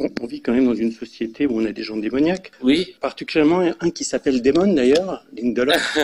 On, vit quand même dans une société où on a des gens démoniaques. Oui. Particulièrement un qui s'appelle Démon d'ailleurs, Lindelof.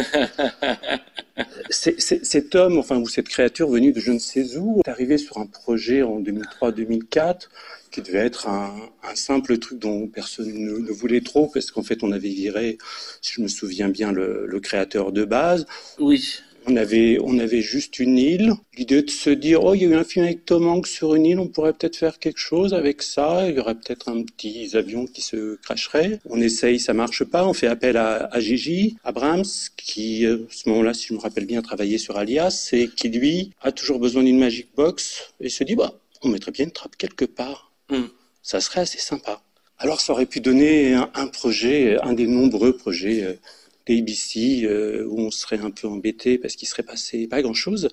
cet homme, enfin, ou cette créature venue de je ne sais où, est arrivé sur un projet en 2003-2004 qui devait être un, simple truc dont personne ne, voulait trop, parce qu'en fait, on avait viré, si je me souviens bien, le, le créateur de base. Oui. On avait, on avait juste une île. L'idée de se dire, oh, il y a eu un film avec Tom Hanks sur une île, on pourrait peut-être faire quelque chose avec ça. Il y aurait peut-être un petit avion qui se cracherait. On essaye, ça marche pas. On fait appel à, à Gigi Abrams, qui, euh, à ce moment-là, si je me rappelle bien, travaillait sur Alias, et qui, lui, a toujours besoin d'une Magic Box, et se dit, bah, on mettrait bien une trappe quelque part. Hmm. Ça serait assez sympa. Alors, ça aurait pu donner un, un projet, un des nombreux projets euh, ABC euh, où on serait un peu embêté parce qu'il serait passé pas grand-chose.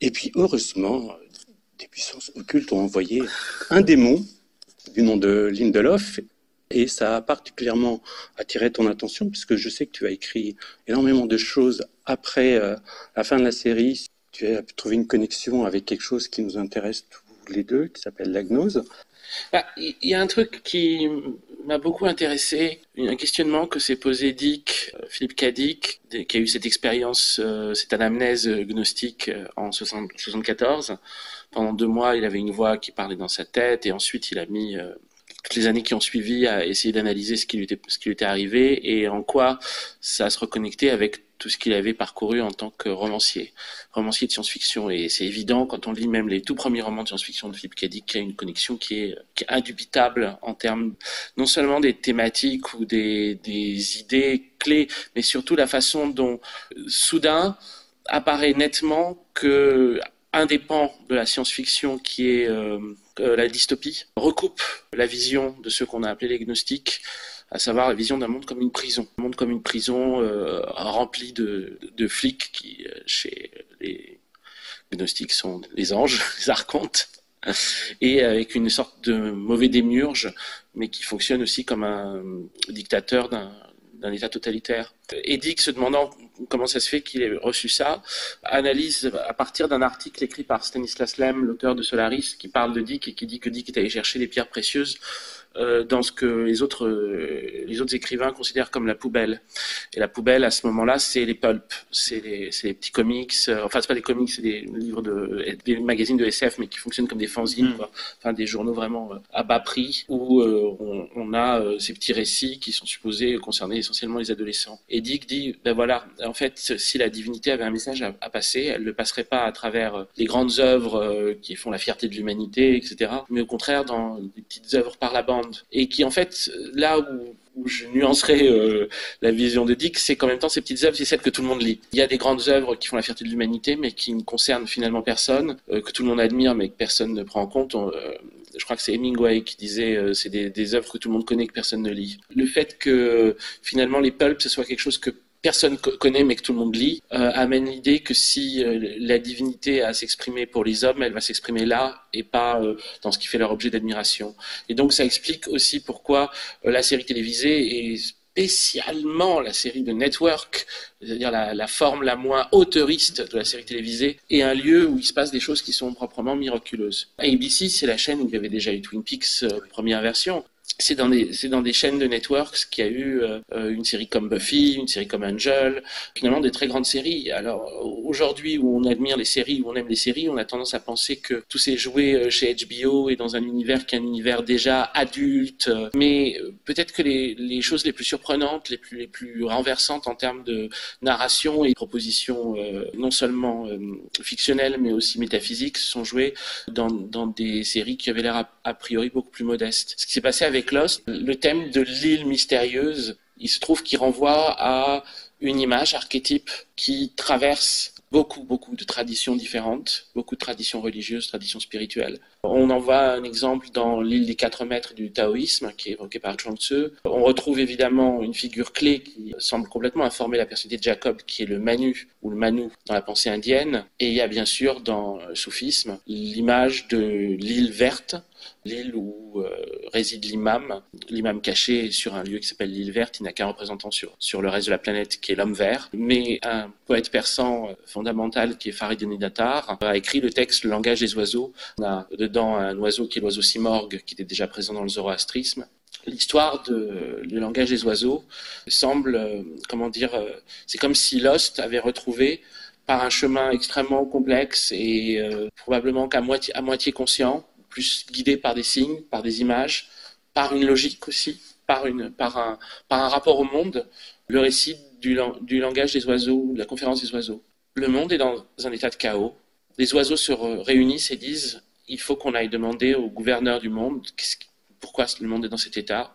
Et puis heureusement, des puissances occultes ont envoyé un démon du nom de Lindelof et ça a particulièrement attiré ton attention puisque je sais que tu as écrit énormément de choses après euh, la fin de la série. Tu as trouvé une connexion avec quelque chose qui nous intéresse tous les deux, qui s'appelle la gnose. Bah, il y a un truc qui m'a beaucoup intéressé, un questionnement que s'est posé Dick, euh, Philippe Cadic, qui a eu cette expérience, euh, cette anamnèse gnostique euh, en 1974. Pendant deux mois, il avait une voix qui parlait dans sa tête et ensuite il a mis toutes les années qui ont suivi à essayer d'analyser ce qui lui était, ce qui lui était arrivé et en quoi ça se reconnectait avec tout ce qu'il avait parcouru en tant que romancier, romancier de science-fiction. Et c'est évident quand on lit même les tout premiers romans de science-fiction de Philippe Dick qu'il y a une connexion qui est, indubitable en termes non seulement des thématiques ou des, des idées clés, mais surtout la façon dont soudain apparaît nettement que un des pans de la science-fiction qui est euh, euh, la dystopie recoupe la vision de ce qu'on a appelé les gnostiques à savoir la vision d'un monde comme une prison. Un monde comme une prison euh, rempli de, flics qui, euh, chez les gnostiques, sont les anges, les archontes, et avec une sorte de mauvais démiurge, mais qui fonctionne aussi comme un dictateur d'un d'un État totalitaire. Edic, se demandant comment ça se fait qu'il ait reçu ça, analyse à partir d'un article écrit par Stanislas Lem, l'auteur de Solaris, qui parle de Dick et qui dit que Dick est allé chercher des pierres précieuses euh, dans ce que les autres, euh, les autres écrivains considèrent comme la poubelle. Et la poubelle, à ce moment-là, c'est les pulps, c'est les, les, petits comics, euh, enfin, c'est pas des comics, c'est des livres de, des magazines de SF, mais qui fonctionnent comme des fanzines, mm. quoi. Enfin, des journaux vraiment à bas prix, où on, on, a ces petits récits qui sont supposés concerner essentiellement les adolescents. Et Dick dit, ben voilà, en fait, si la divinité avait un message à, à passer, elle ne passerait pas à travers les grandes œuvres qui font la fierté de l'humanité, etc., mais au contraire dans des petites œuvres par la bande et qui en fait là où, je nuancerai euh, la vision de Dick, c'est qu'en même temps ces petites œuvres, c'est celles que tout le monde lit. Il y a des grandes œuvres qui font la fierté de l'humanité, mais qui ne concernent finalement personne, euh, que tout le monde admire, mais que personne ne prend en compte. Euh, je crois que c'est Hemingway qui disait c'est des, œuvres que tout le monde connaît que personne ne lit. Le fait que finalement les pulps ce soit quelque chose que personne connaît mais que tout le monde lit, euh, amène l'idée que si euh, la divinité a à s'exprimer pour les hommes, elle va s'exprimer là et pas euh, dans ce qui fait leur objet d'admiration. Et donc ça explique aussi pourquoi la série télévisée et spécialement la série de Network, c'est-à-dire la, la, forme la moins autoriste de la série télévisée, est un lieu où il se passe des choses qui sont proprement miraculeuses. ABC, c'est la chaîne où il y avait déjà eu Twin Peaks première version c'est dans des c'est chaînes de networks qu'il y a eu euh, une série comme Buffy, une série comme Angel, finalement des très grandes séries. Alors aujourd'hui où on admire les séries, où on aime les séries, on a tendance à penser que tout s'est joué euh, chez HBO et dans un univers qui est un univers déjà adulte. Mais euh, peut-être que les, choses les plus surprenantes, les plus renversantes en termes de narration et propositions non seulement fictionnelles mais aussi métaphysiques sont jouées dans dans des séries qui avaient l'air a, a priori beaucoup plus modestes. Ce qui s'est passé avec le thème de l'île mystérieuse, il se trouve qu'il renvoie à une image archétype qui traverse beaucoup, beaucoup de traditions différentes, beaucoup de traditions religieuses, traditions spirituelles. On en voit un exemple dans l'île des quatre maîtres du taoïsme, qui est évoqué par Tzu. On retrouve évidemment une figure clé qui semble complètement informer la personnalité de Jacob, qui est le Manu, ou le Manu dans la pensée indienne. Et il y a bien sûr dans le soufisme l'image de l'île verte, l'île où euh, réside l'imam, l'imam caché sur un lieu qui s'appelle l'île verte, il n'a qu'un représentant sur, sur le reste de la planète qui est l'homme vert. Mais un poète persan euh, fondamental qui est Faridun Datar a écrit le texte Le langage des oiseaux. On a dedans un oiseau qui est l'oiseau simorgue qui était déjà présent dans le zoroastrisme. L'histoire du langage des oiseaux semble, euh, comment dire, c'est comme si Lost avait retrouvé par un chemin extrêmement complexe et probablement qu'à moitié, à moitié conscient, plus guidé par des signes, par des images, par une logique aussi, par, un rapport au monde, le récit du, du langage des oiseaux, de la conférence des oiseaux. Le monde est dans un état de chaos. Les oiseaux se réunissent et disent il faut qu'on aille demander au gouverneur du monde pourquoi le monde est dans cet état.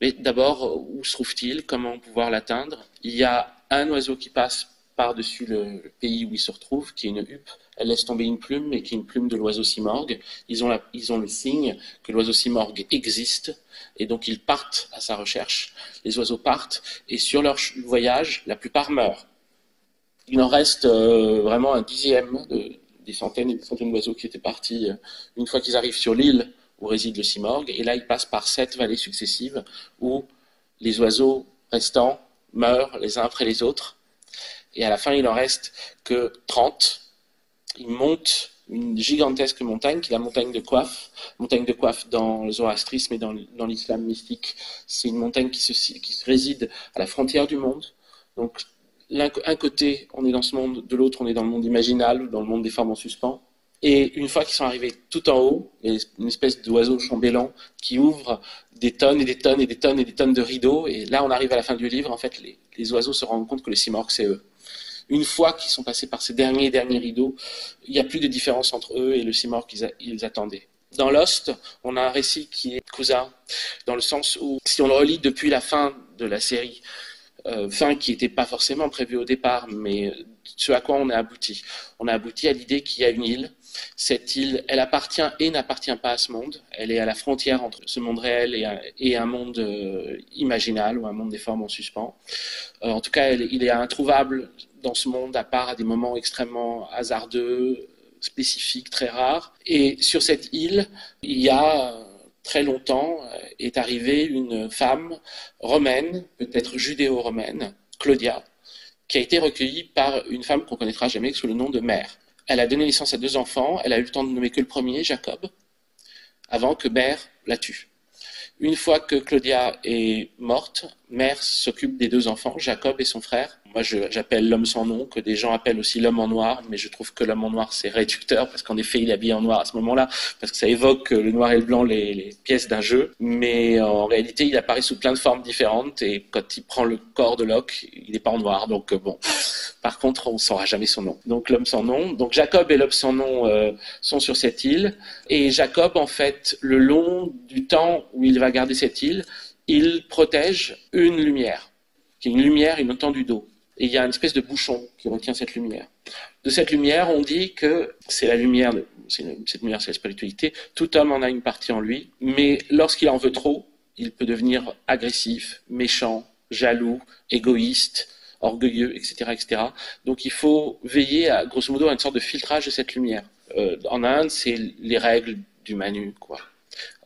Mais d'abord, où se trouve-t-il Comment pouvoir l'atteindre? Il y a un oiseau qui passe par-dessus le, pays où il se retrouve, qui est une huppe. Elle laisse tomber une plume, mais qui est une plume de l'oiseau simorgue. Ils ont, ils le signe que l'oiseau simorgue existe, et donc ils partent à sa recherche. Les oiseaux partent, et sur leur voyage, la plupart meurent. Il en reste euh, vraiment un dixième des centaines et des centaines d'oiseaux qui étaient partis euh, une fois qu'ils arrivent sur l'île où réside le simorgue. Et là, ils passent par sept vallées successives où les oiseaux restants meurent les uns après les autres et à la fin, il en reste que 30. Il monte une gigantesque montagne, qui est la montagne de Coiffe. Montagne de Coiffe dans le zoroastrisme et dans, l'islam mystique, c'est une montagne qui, se, réside à la frontière du monde. Donc, un côté, on est dans ce monde, de l'autre, on est dans le monde imaginal, dans le monde des formes en suspens. Et une fois qu'ils sont arrivés tout en haut, il y a une espèce d'oiseau chambellan qui ouvre des tonnes et des tonnes et des tonnes et des tonnes de rideaux. Et là, on arrive à la fin du livre. En fait, les, les oiseaux se rendent compte que les Simorques, c'est eux une fois qu'ils sont passés par ces derniers derniers rideaux, il n'y a plus de différence entre eux et le Simor qu'ils attendaient. Dans Lost, on a un récit qui est cousin, dans le sens où, si on le relit depuis la fin de la série, euh, fin qui n'était pas forcément prévue au départ, mais ce à quoi on a abouti. On a abouti à l'idée qu'il y a une île. Cette île, elle appartient et n'appartient pas à ce monde. Elle est à la frontière entre ce monde réel et un, monde euh, imaginal ou un monde des formes en suspens. Euh, en tout cas, il est introuvable dans ce monde à part à des moments extrêmement hasardeux, spécifiques, très rares. Et sur cette île, il y a très longtemps est arrivée une femme romaine, peut-être judéo-romaine, Claudia, qui a été recueillie par une femme qu'on connaîtra jamais sous le nom de mère. Elle a donné naissance à deux enfants, elle a eu le temps de nommer que le premier, Jacob, avant que mère la tue. Une fois que Claudia est morte, mère s'occupe des deux enfants, Jacob et son frère. Moi, j'appelle l'homme sans nom, que des gens appellent aussi l'homme en noir, mais je trouve que l'homme en noir, c'est réducteur, parce qu'en effet, il est habillé en noir à ce moment-là, parce que ça évoque le noir et le blanc, les, pièces d'un jeu. Mais en réalité, il apparaît sous plein de formes différentes, et quand il prend le corps de Locke, il n'est pas en noir, donc euh, bon. Par contre, on ne saura jamais son nom. Donc l'homme sans nom. Donc Jacob et l'homme sans nom euh, sont sur cette île. Et Jacob, en fait, le long du temps où il va garder cette île, il protège une lumière, qui est une lumière, une étendue d'eau. Et il y a une espèce de bouchon qui retient cette lumière. De cette lumière, on dit que c'est la lumière, cette lumière, c'est la spiritualité. Tout homme en a une partie en lui, mais lorsqu'il en veut trop, il peut devenir agressif, méchant, jaloux, égoïste, orgueilleux, etc., etc. Donc il faut veiller à, grosso modo, à une sorte de filtrage de cette lumière. Euh, en Inde, c'est les règles du Manu, quoi.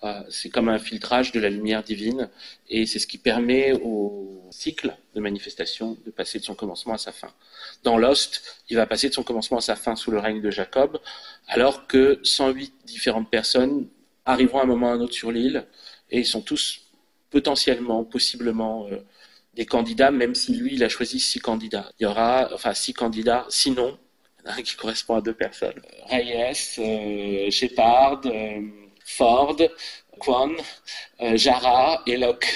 Euh, c'est comme un filtrage de la lumière divine et c'est ce qui permet au cycle de manifestation de passer de son commencement à sa fin. Dans Lost, il va passer de son commencement à sa fin sous le règne de Jacob, alors que 108 différentes personnes arriveront à un moment ou à un autre sur l'île et ils sont tous potentiellement, possiblement euh, des candidats, même si lui, il a choisi six candidats. Il y aura, enfin, six candidats, sinon, un qui correspond à deux personnes. Reyes, euh, Shepard, euh, Ford, Quan, euh, Jara et Locke.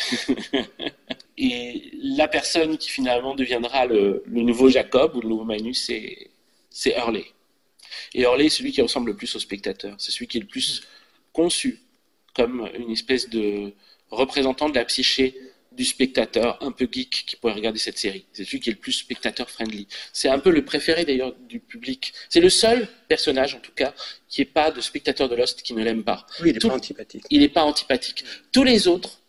et la personne qui finalement deviendra le, nouveau Jacob ou le nouveau Manu, c'est Hurley. Et Hurley est celui qui ressemble le plus au spectateur. C'est celui qui est le plus conçu comme une espèce de représentant de la psyché du spectateur un peu geek qui pourrait regarder cette série. C'est celui qui est le plus spectateur friendly. C'est un peu le préféré d'ailleurs du public. C'est le seul personnage en tout cas qui n'est pas de spectateur de Lost qui ne l'aime pas. Oui, il n'est pas antipathique. Il n'est pas antipathique. Tous les autres,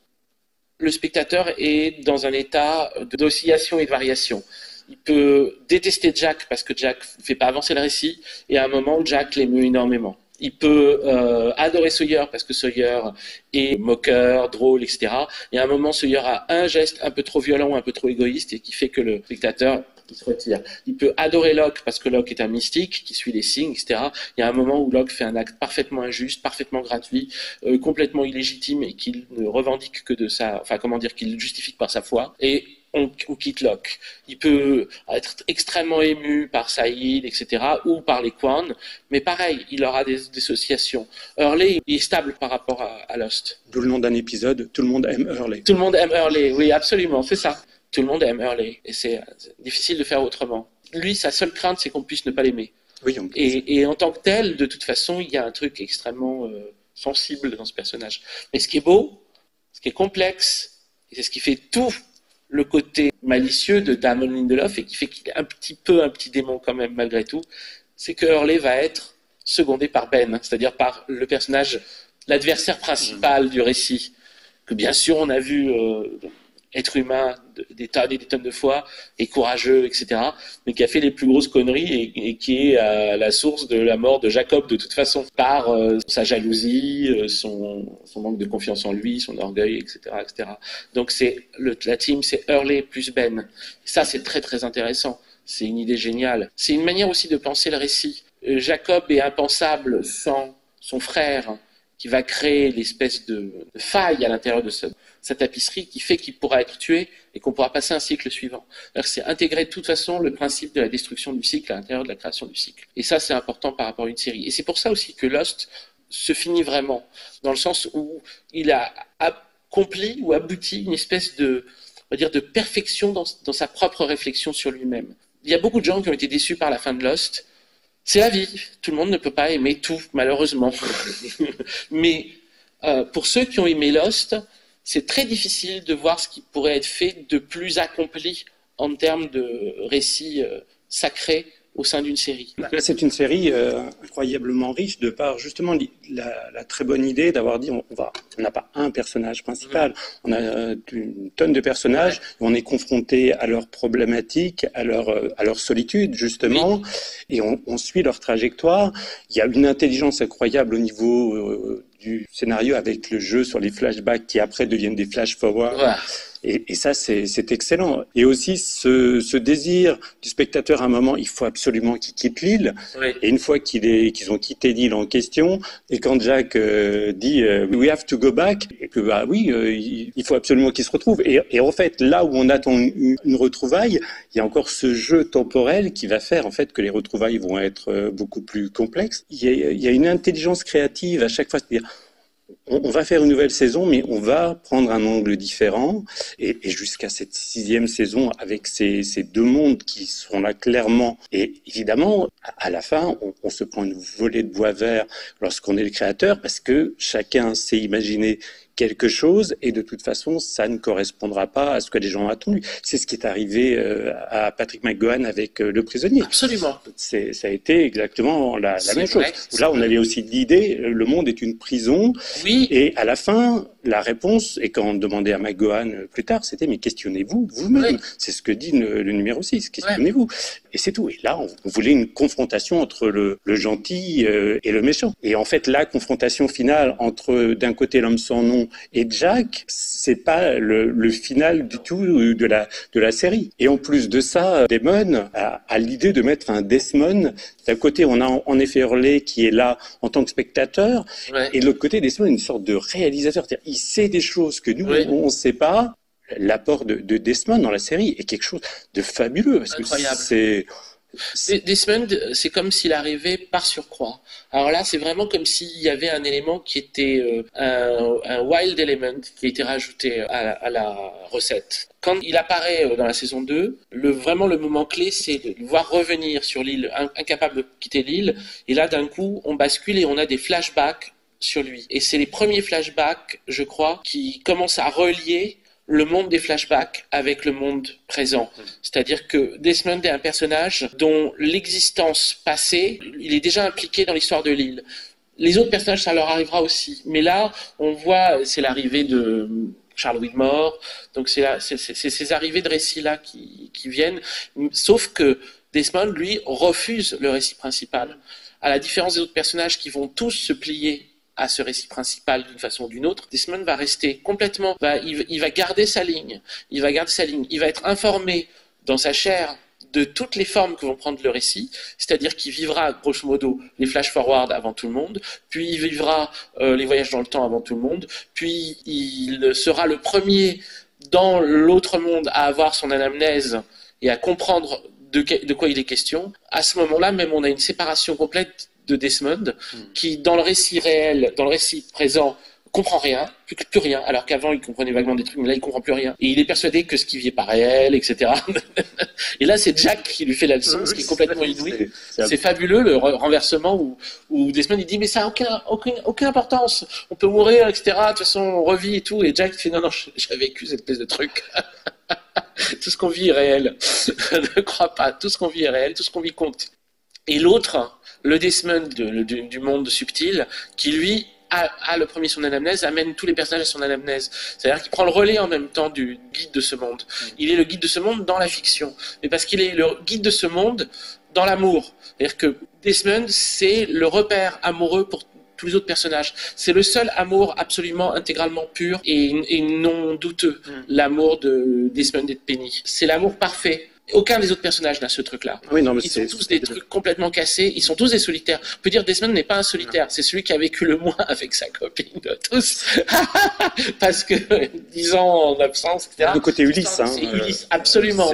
le spectateur est dans un état d'oscillation et de variation. Il peut détester Jack parce que Jack ne fait pas avancer le récit, et à un moment, Jack l'émeut énormément. Il peut euh, adorer Sawyer parce que Sawyer est moqueur, drôle, etc. Et à un moment, Sawyer a un geste un peu trop violent ou un peu trop égoïste et qui fait que le spectateur se retire. Il peut adorer Locke parce que Locke est un mystique qui suit les signes, etc. Il y a un moment où Locke fait un acte parfaitement injuste, parfaitement gratuit, euh, complètement illégitime et qu'il ne revendique que de sa, enfin comment dire, qu'il justifie par sa foi. Et on, quitte Locke. Il peut être extrêmement ému par Saïd, etc., ou par les Quan, mais pareil, il aura des dissociations. Hurley, il est stable par rapport à, Lost. D'où le nom d'un épisode, tout le monde aime Hurley. Tout le monde aime Hurley, oui, absolument, c'est ça. Tout le monde aime Hurley, et c'est difficile de faire autrement. Lui, sa seule crainte, c'est qu'on puisse ne pas l'aimer. Oui, et, et, en tant que tel, de toute façon, il y a un truc extrêmement euh, sensible dans ce personnage. Mais ce qui est beau, ce qui est complexe, et c'est ce qui fait tout le côté malicieux de Damon Lindelof et qui fait qu'il est un petit peu un petit démon quand même malgré tout, c'est que Hurley va être secondé par Ben, c'est-à-dire par le personnage, l'adversaire principal du récit, que bien sûr on a vu euh, être humain des tonnes et des tonnes de fois, et courageux, etc., mais qui a fait les plus grosses conneries et, qui est à la source de la mort de Jacob de toute façon, par euh, sa jalousie, euh, son, manque de confiance en lui, son orgueil, etc. etc. Donc c'est la team, c'est Hurley plus Ben. Ça, c'est très très intéressant. C'est une idée géniale. C'est une manière aussi de penser le récit. Euh, Jacob est impensable sans son frère qui va créer l'espèce de, faille à l'intérieur de sa, tapisserie qui fait qu'il pourra être tué et qu'on pourra passer un cycle suivant. C'est intégrer de toute façon le principe de la destruction du cycle à l'intérieur de la création du cycle. Et ça, c'est important par rapport à une série. Et c'est pour ça aussi que Lost se finit vraiment, dans le sens où il a accompli ou abouti une espèce de, on va dire, de perfection dans, sa propre réflexion sur lui-même. Il y a beaucoup de gens qui ont été déçus par la fin de Lost, c'est la vie. Tout le monde ne peut pas aimer tout, malheureusement. Mais euh, pour ceux qui ont aimé Lost, c'est très difficile de voir ce qui pourrait être fait de plus accompli en termes de récits euh, sacrés au sein d'une série. C'est une série euh, incroyablement riche de par justement la, très bonne idée d'avoir dit on, va, on n'a pas un personnage principal, on a euh, une tonne de personnages, on est confronté à leurs problématiques, à leur, euh, à leur solitude justement, et on, on, suit leur trajectoire. Il y a une intelligence incroyable au niveau du scénario avec le jeu sur les flashbacks qui après deviennent des flash forward. Et, et ça, c'est excellent. Et aussi ce, ce, désir du spectateur à un moment, il faut absolument qu'il quitte l'île. Et une fois qu'ils ont quitté l'île en question, et quand Jack euh, dit euh, We have to go back, et que bah oui, euh, il faut absolument qu'ils se retrouvent. Et, et, en fait, là où on attend une, une, retrouvaille, il y a encore ce jeu temporel qui va faire en fait que les retrouvailles vont être beaucoup plus complexes. Il y a, il y a une intelligence créative à chaque fois, c'est-à-dire on, va faire une nouvelle saison, mais on va prendre un angle différent. Et, jusqu'à cette sixième saison, avec ces, deux mondes qui sont là clairement. Et évidemment, à, la fin, on, on, se prend une volée de bois vert lorsqu'on est le créateur, parce que chacun sait imaginer quelque chose et de toute façon, ça ne correspondra pas à ce que les gens ont attendu. C'est ce qui est arrivé euh, à Patrick McGowan avec euh, Le Prisonnier. Absolument. Ça a été exactement la, même chose. Là, on avait aussi l'idée, le monde est une prison. Oui. Et à la fin, la réponse, et quand on demandait à McGowan euh, plus tard, c'était mais questionnez-vous vous-même. C'est ce que dit le, numéro 6, questionnez-vous. Et c'est tout. Et là, on, voulait une confrontation entre le, gentil et le méchant. Et en fait, la confrontation finale entre d'un côté l'homme sans nom et Jack, c'est pas le, final du tout de la, de la série. Et en plus de ça, Damon a, l'idée de mettre un Desmond. D'un côté, on a en effet Hurley qui est là en tant que spectateur, et de l'autre côté, Desmond est une sorte de réalisateur. Il sait des choses que nous, on ne sait pas. L'apport de, de, Desmond dans la série est quelque chose de fabuleux. Parce Incroyable. Que c'est Desmond, c'est comme s'il arrivait par surcroît. Alors là, c'est vraiment comme s'il y avait un élément qui était euh, un, wild element qui été rajouté à, la recette. Quand il apparaît euh, dans la saison 2, le, vraiment le moment clé, c'est de le voir revenir sur l'île, incapable de quitter l'île. Et là, d'un coup, on bascule et on a des flashbacks sur lui. Et c'est les premiers flashbacks, je crois, qui commencent à relier le monde des flashbacks avec le monde présent. C'est-à-dire que Desmond est un personnage dont l'existence passée, il est déjà impliqué dans l'histoire de l'île. Les autres personnages, ça leur arrivera aussi. Mais là, on voit, c'est l'arrivée de Charles Widmore, donc c'est ces arrivées de récits-là qui, qui viennent, sauf que Desmond, lui, refuse le récit principal à la différence des autres personnages qui vont tous se plier à ce récit principal d'une façon ou d'une autre, Desmond va rester complètement, va, il, va garder sa ligne, il va garder sa ligne, il va être informé dans sa chair de toutes les formes que vont prendre le récit, c'est-à-dire qu'il vivra grosso modo les flash forward avant tout le monde, puis il vivra euh, les voyages dans le temps avant tout le monde, puis il sera le premier dans l'autre monde à avoir son anamnèse et à comprendre de quoi il est question. À ce moment-là, même on a une séparation complète de Desmond, hmm. qui dans le récit réel, dans le récit présent, comprend rien, plus, plus rien, alors qu'avant il comprenait vaguement des trucs, mais là il comprend plus rien. Et il est persuadé que ce qui vit est pas réel, etc. et là c'est Jack qui lui fait la leçon, ce qui est complètement inouï. C'est fabuleux le renversement où, où Desmond il dit mais ça aucun, aucune, aucune importance, on peut mourir, etc. De toute façon on revit et tout. Et Jack fait non non j'ai vécu cette espèce de truc. tout ce qu'on vit est réel. ne crois pas, tout ce qu'on vit est réel, tout ce qu'on vit compte. Et l'autre, le Desmond du, monde subtil, qui lui a, le premier son anamnèse, amène tous les personnages à son anamnèse. C'est-à-dire qu'il prend le relais en même temps du guide de ce monde. Mm. Il est le guide de ce monde dans la fiction, mais parce qu'il est le guide de ce monde dans l'amour. C'est-à-dire que Desmond, c'est le repère amoureux pour tous les autres personnages. C'est le seul amour absolument intégralement pur et, non douteux, mm. l'amour de Desmond et de Penny. C'est l'amour parfait aucun des autres personnages n'a ce truc-là. Oui, non, mais ils sont tous des trucs complètement cassés. Ils sont tous des solitaires. On peut dire Desmond n'est pas un solitaire. C'est celui qui a vécu le moins avec sa copine de tous. Parce que, disons, en absence, etc. Le côté Ulysse. Hein, c'est Ulysse, absolument.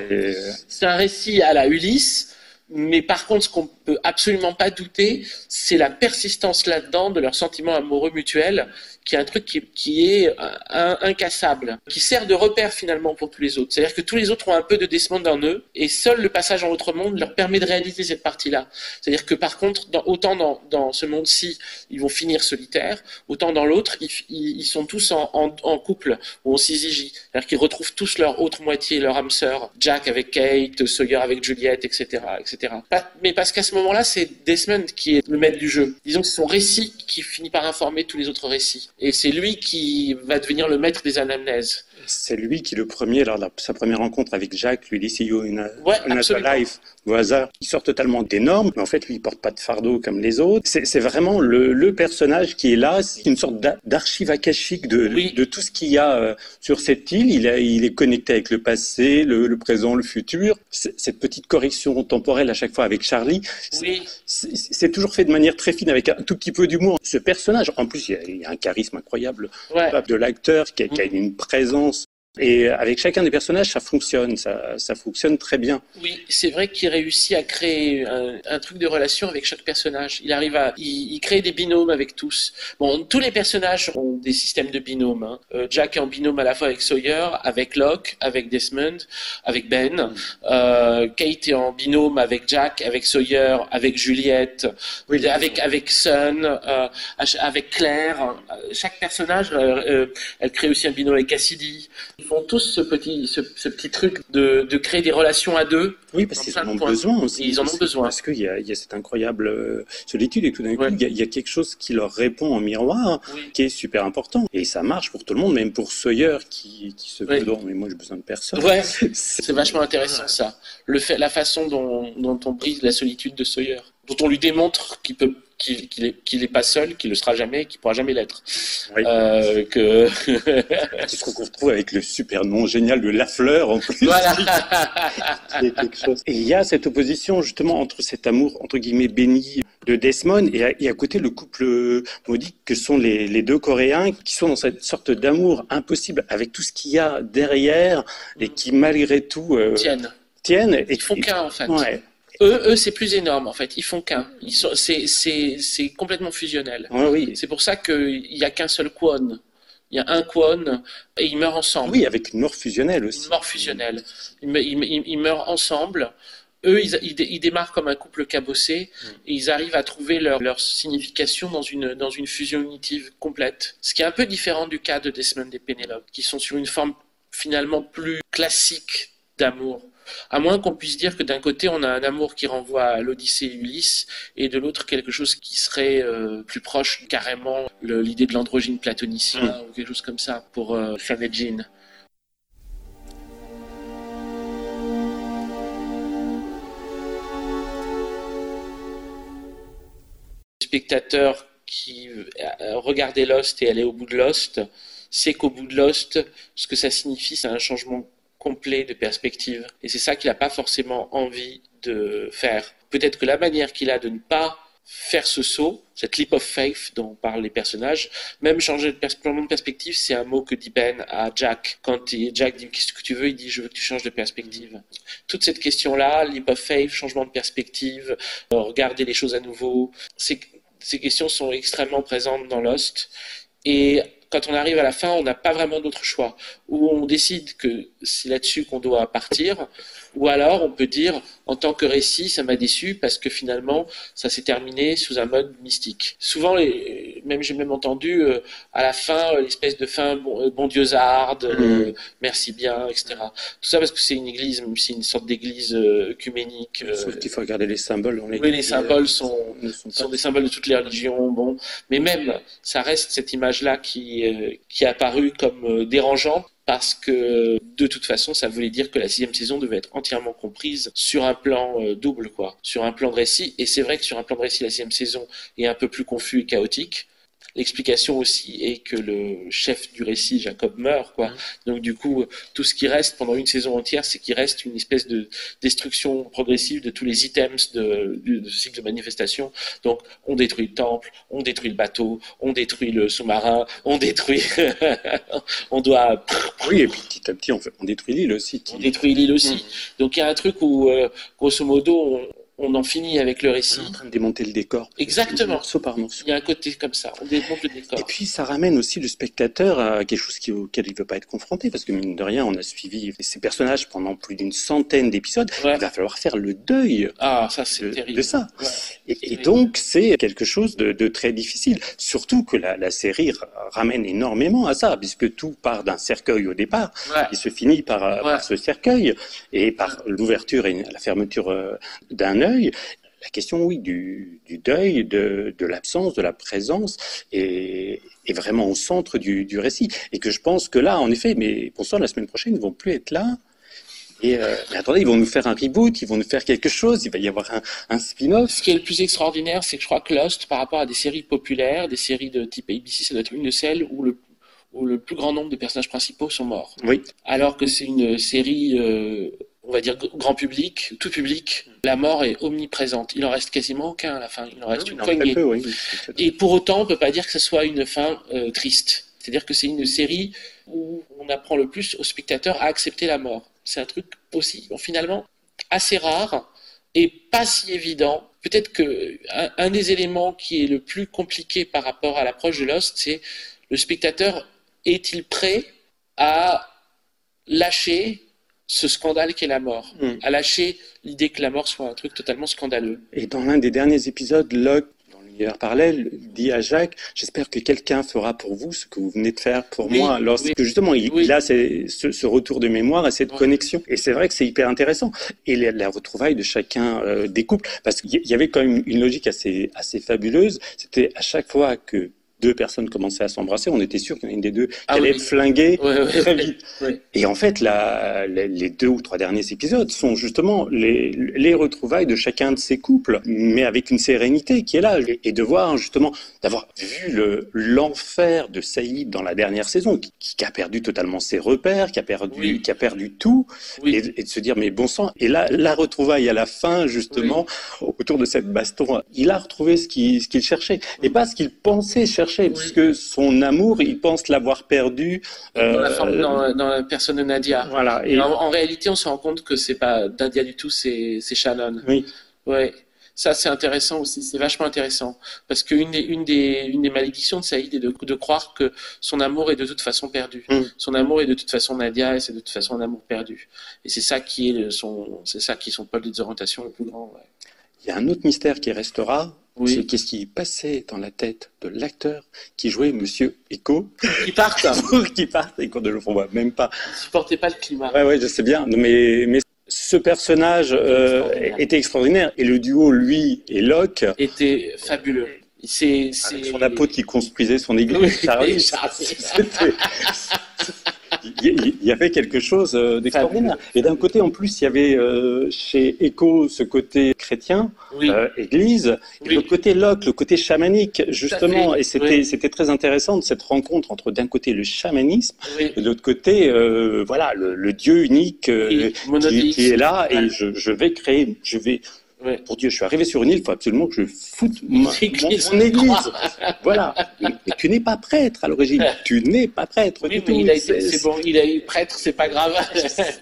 C'est un récit à la Ulysse. Mais par contre, ce qu'on peut absolument pas douter, c'est la persistance là-dedans de leurs sentiments amoureux mutuels qui est un truc qui, est incassable, qui sert de repère finalement pour tous les autres. C'est-à-dire que tous les autres ont un peu de Desmond en eux, et seul le passage en autre monde leur permet de réaliser cette partie-là. C'est-à-dire que par contre, autant dans, ce monde-ci, ils vont finir solitaires, autant dans l'autre, ils, sont tous en, couple ou en syzygie. C'est-à-dire qu'ils retrouvent tous leur autre moitié, leur âme sœur, Jack avec Kate, Sawyer avec Juliette, etc., etc. Mais parce qu'à ce moment-là, c'est Desmond qui est le maître du jeu. Disons que c'est son récit qui finit par informer tous les autres récits. Et c'est lui qui va devenir le maître des anamnèses. C'est lui qui, le premier, lors de sa première rencontre avec Jacques, lui dit See you in a, life, au hasard. Il sort totalement des normes, mais en fait, lui, il porte pas de fardeau comme les autres. C'est vraiment le, personnage qui est là. C'est une sorte d'archive akashique de, de, tout ce qu'il y a euh, sur cette île. Il, il, est connecté avec le passé, le, présent, le futur. Cette petite correction temporelle à chaque fois avec Charlie, c'est toujours fait de manière très fine, avec un tout petit peu d'humour. Ce personnage, en plus, il y a, un charisme incroyable de l'acteur qui, qui a mm. une présence et avec chacun des personnages, ça fonctionne, ça, ça fonctionne très bien. Oui, c'est vrai qu'il réussit à créer un, truc de relation avec chaque personnage. Il arrive à, il, crée des binômes avec tous. Bon, tous les personnages ont des systèmes de binômes. Hein. Euh, Jack est en binôme à la fois avec Sawyer, avec Locke, avec Desmond, avec Ben. Mm. Euh, Kate est en binôme avec Jack, avec Sawyer, avec Juliette, oui, avec avec Sun, euh, avec Claire. Chaque personnage, elle crée aussi un binôme avec Cassidy. Ils font tous ce petit, ce, petit truc de, de, créer des relations à deux. Oui, parce qu'ils en ont besoin aussi. Ils en ont besoin. Parce qu'il y, y, a cette incroyable euh, solitude et tout d'un coup, il, y a, quelque chose qui leur répond en miroir qui est super important. Et ça marche pour tout le monde, même pour Sawyer qui, qui se veut mais moi j'ai besoin de personne. Ouais, c'est vachement intéressant ça. Le fait, la façon dont, dont on brise la solitude de Sawyer, dont on lui démontre qu'il peut qu'il n'est pas seul, qu'il ne le sera jamais, qu'il ne pourra jamais l'être. Euh, que... qui se retrouve avec le super nom génial de La Fleur en plus. Voilà. Et il y a cette opposition justement entre cet amour entre guillemets béni de Desmond et à, côté le couple maudit que sont les, deux Coréens qui sont dans cette sorte d'amour impossible avec tout ce qu'il y a derrière et qui malgré tout euh, tiennent. tiennent. Et Ils font qu'un en fait. Ouais. Eux, eux c'est plus énorme en fait. Ils font qu'un. C'est complètement fusionnel. oui. C'est pour ça qu'il n'y a qu'un seul Kwon. Il y a un Kwon et ils meurent ensemble. Oui, avec une mort fusionnelle aussi. Une mort fusionnelle. Ils, meurent ensemble. Eux, ils, démarrent comme un couple cabossé mm. et ils arrivent à trouver leur, leur, signification dans une, dans une fusion unitive complète. Ce qui est un peu différent du cas de Desmond et Penelope, qui sont sur une forme finalement plus classique d'amour. À moins qu'on puisse dire que d'un côté, on a un amour qui renvoie à l'Odyssée et Ulysse, et de l'autre, quelque chose qui serait euh, plus proche carrément l'idée de l'androgyne platonicien, mm. ou quelque chose comme ça, pour euh, Jean. spectateur qui euh, regardait Lost et allait au bout de Lost sait qu'au bout de Lost, ce que ça signifie, c'est un changement complet de perspective. Et c'est ça qu'il n'a pas forcément envie de faire. Peut-être que la manière qu'il a de ne pas faire ce saut, cette leap of faith dont parlent les personnages, même changer de, de perspective, c'est un mot que dit Ben à Jack. Quand Jack dit qu'est-ce que tu veux, il dit je veux que tu changes de perspective. Toute cette question-là, leap of faith, changement de perspective, euh, regarder les choses à nouveau, ces questions sont extrêmement présentes dans Lost. Et quand on arrive à la fin, on n'a pas vraiment d'autre choix. Ou on décide que c'est là-dessus qu'on doit partir, ou alors on peut dire, en tant que récit, ça m'a déçu parce que finalement, ça s'est terminé sous un mode mystique. Souvent, même j'ai même entendu euh, à la fin l'espèce de fin bon, euh, bon Dieu zarde, euh, mm. merci bien, etc. Tout ça parce que c'est une église, c'est une sorte d'église œcuménique. Sauf qu'il faut regarder les symboles. oui, les symboles sont, sont, des symboles de toutes les religions. Bon, mais même ça reste cette image-là qui qui est apparue comme dérangeante parce que de toute façon, ça voulait dire que la sixième saison devait être entièrement comprise sur un plan euh, double, quoi, sur un plan de récit. Et c'est vrai que sur un plan de récit, la sixième saison est un peu plus confus et chaotique. L'explication aussi est que le chef du récit, Jacob, meurt, quoi. Mmh. Donc du coup, tout ce qui reste pendant une saison entière, c'est qu'il reste une espèce de destruction progressive de tous les items de, du, cycle de manifestation. Donc on détruit le temple, on détruit le bateau, on détruit le sous-marin, on détruit, on doit. Oui, et puis petit à petit, on, fait, on détruit l'île aussi. On détruit l'île aussi. Mmh. Donc il y a un truc où, euh, grosso modo, on, on en finit avec le récit. On est en train de démonter le décor. Exactement. Morceau par morceau. Il y a un côté comme ça, on démonte le décor. Et puis ça ramène aussi le spectateur à quelque chose auquel il ne veut pas être confronté, parce que mine de rien, on a suivi ces personnages pendant plus d'une centaine d'épisodes. Il va falloir faire le deuil ah, ça, de, terrible. de ça. et, donc c'est quelque chose de, très difficile. Surtout que la, série ramène énormément à ça, puisque tout part d'un cercueil au départ, il se finit par, par, ce cercueil, et par l'ouverture et la fermeture euh, la question, oui, du, deuil, de, l'absence, de la présence est, vraiment au centre du, récit. Et que je pense que là, en effet, mais pour ça, la semaine prochaine, ils ne vont plus être là. Et euh, mais attendez, ils vont nous faire un reboot, ils vont nous faire quelque chose, il va y avoir un, spin-off. Ce qui est le plus extraordinaire, c'est que je crois que Lost, par rapport à des séries populaires, des séries de type ABC, ça doit être une de celles où le, où le plus grand nombre de personnages principaux sont morts. Oui. Alors que c'est une série euh, on va dire grand public, tout public, la mort est omniprésente. Il en reste quasiment aucun à la fin. Il en reste une poignée. Et pour autant, on peut pas dire que ce soit une fin euh, triste. C'est-à-dire que c'est une série où on apprend le plus aux spectateurs à accepter la mort. C'est un truc aussi, finalement, assez rare et pas si évident. Peut-être que un, des éléments qui est le plus compliqué par rapport à l'approche de Lost, c'est le spectateur est-il prêt à lâcher ce scandale qu'est la mort, hmm. à lâcher l'idée que la mort soit un truc totalement scandaleux. Et dans l'un des derniers épisodes, Locke, dans l'univers parallèle, dit à Jacques J'espère que quelqu'un fera pour vous ce que vous venez de faire pour moi. Lorsque justement, il, a ce, retour de mémoire et cette connexion. Et c'est vrai que c'est hyper intéressant. Et la, retrouvaille de chacun euh, des couples, parce qu'il y avait quand même une logique assez, assez fabuleuse. C'était à chaque fois que deux personnes commençaient à s'embrasser, on était sûr qu'il y en a une des deux qui ah allait être flinguée très vite. Et en fait, la, les deux ou trois derniers épisodes sont justement les, les, retrouvailles de chacun de ces couples, mais avec une sérénité qui est là. Et, de voir justement, d'avoir vu l'enfer de Saïd dans la dernière saison, qui, a perdu totalement ses repères, qui a perdu, qui a perdu tout, et, de se dire, mais bon sang, et là, la retrouvaille à la fin, justement, autour de cette baston, il a retrouvé ce qu'il ce qu'il cherchait, et pas ce qu'il pensait chercher puisque son amour, il pense l'avoir perdu. Dans, la euh, dans, la personne de Nadia. Voilà. Et en, réalité, on se rend compte que c'est pas Nadia du tout, c'est Shannon. Oui. Ouais. Ça, c'est intéressant aussi, c'est vachement intéressant. Parce qu'une des, une des, une des malédictions de Saïd est de, de, croire que son amour est de toute façon perdu. Mm. Son amour est de toute façon Nadia et c'est de toute façon un amour perdu. Et c'est ça qui est son, c'est ça qui est son pôle de désorientation le plus grand. Il y a un autre mystère qui restera, c'est qu'est-ce qui passait dans la tête de l'acteur qui jouait Monsieur Echo. Qui parte Qui parte et qu'on ne le voit même pas. Il supportait pas le climat. Ouais, ouais, je sais bien. Mais, mais ce personnage euh, était extraordinaire. Et le duo, lui et Locke... Était fabuleux. C'est, son apôtre qui construisait son église. Oui, il y, avait quelque chose euh, d'extraordinaire. Et d'un côté, en plus, il y avait euh, chez Echo ce côté chrétien, euh, Église, et de l'autre côté Locke, le côté chamanique, justement. Et c'était c'était très intéressant de cette rencontre entre d'un côté le chamanisme et de l'autre côté, voilà, le, Dieu unique qui, est là. Et je, je vais créer, je vais pour Dieu, je suis arrivé sur une île, il faut absolument que je foute mon, église. voilà. tu n'es pas prêtre à l'origine. Tu n'es pas prêtre. Oui, mais il a été, c'est bon, il a eu prêtre, c'est pas grave.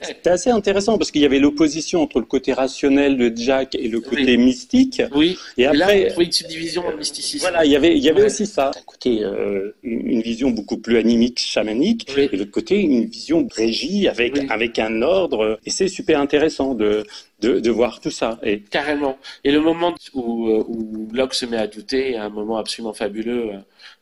C'était assez intéressant parce qu'il y avait l'opposition entre le côté rationnel de Jack et le côté mystique. Oui. Et après, là, il une subdivision dans le mysticisme. Voilà, il y avait, il y avait aussi ça. D'un côté, euh, une vision beaucoup plus animique, chamanique, et de l'autre côté, une vision régie avec, avec un ordre. Et c'est super intéressant de, de, de, voir tout ça. Et... Carrément. Et le moment où, euh, où Locke se met à douter, un moment absolument fabuleux, euh,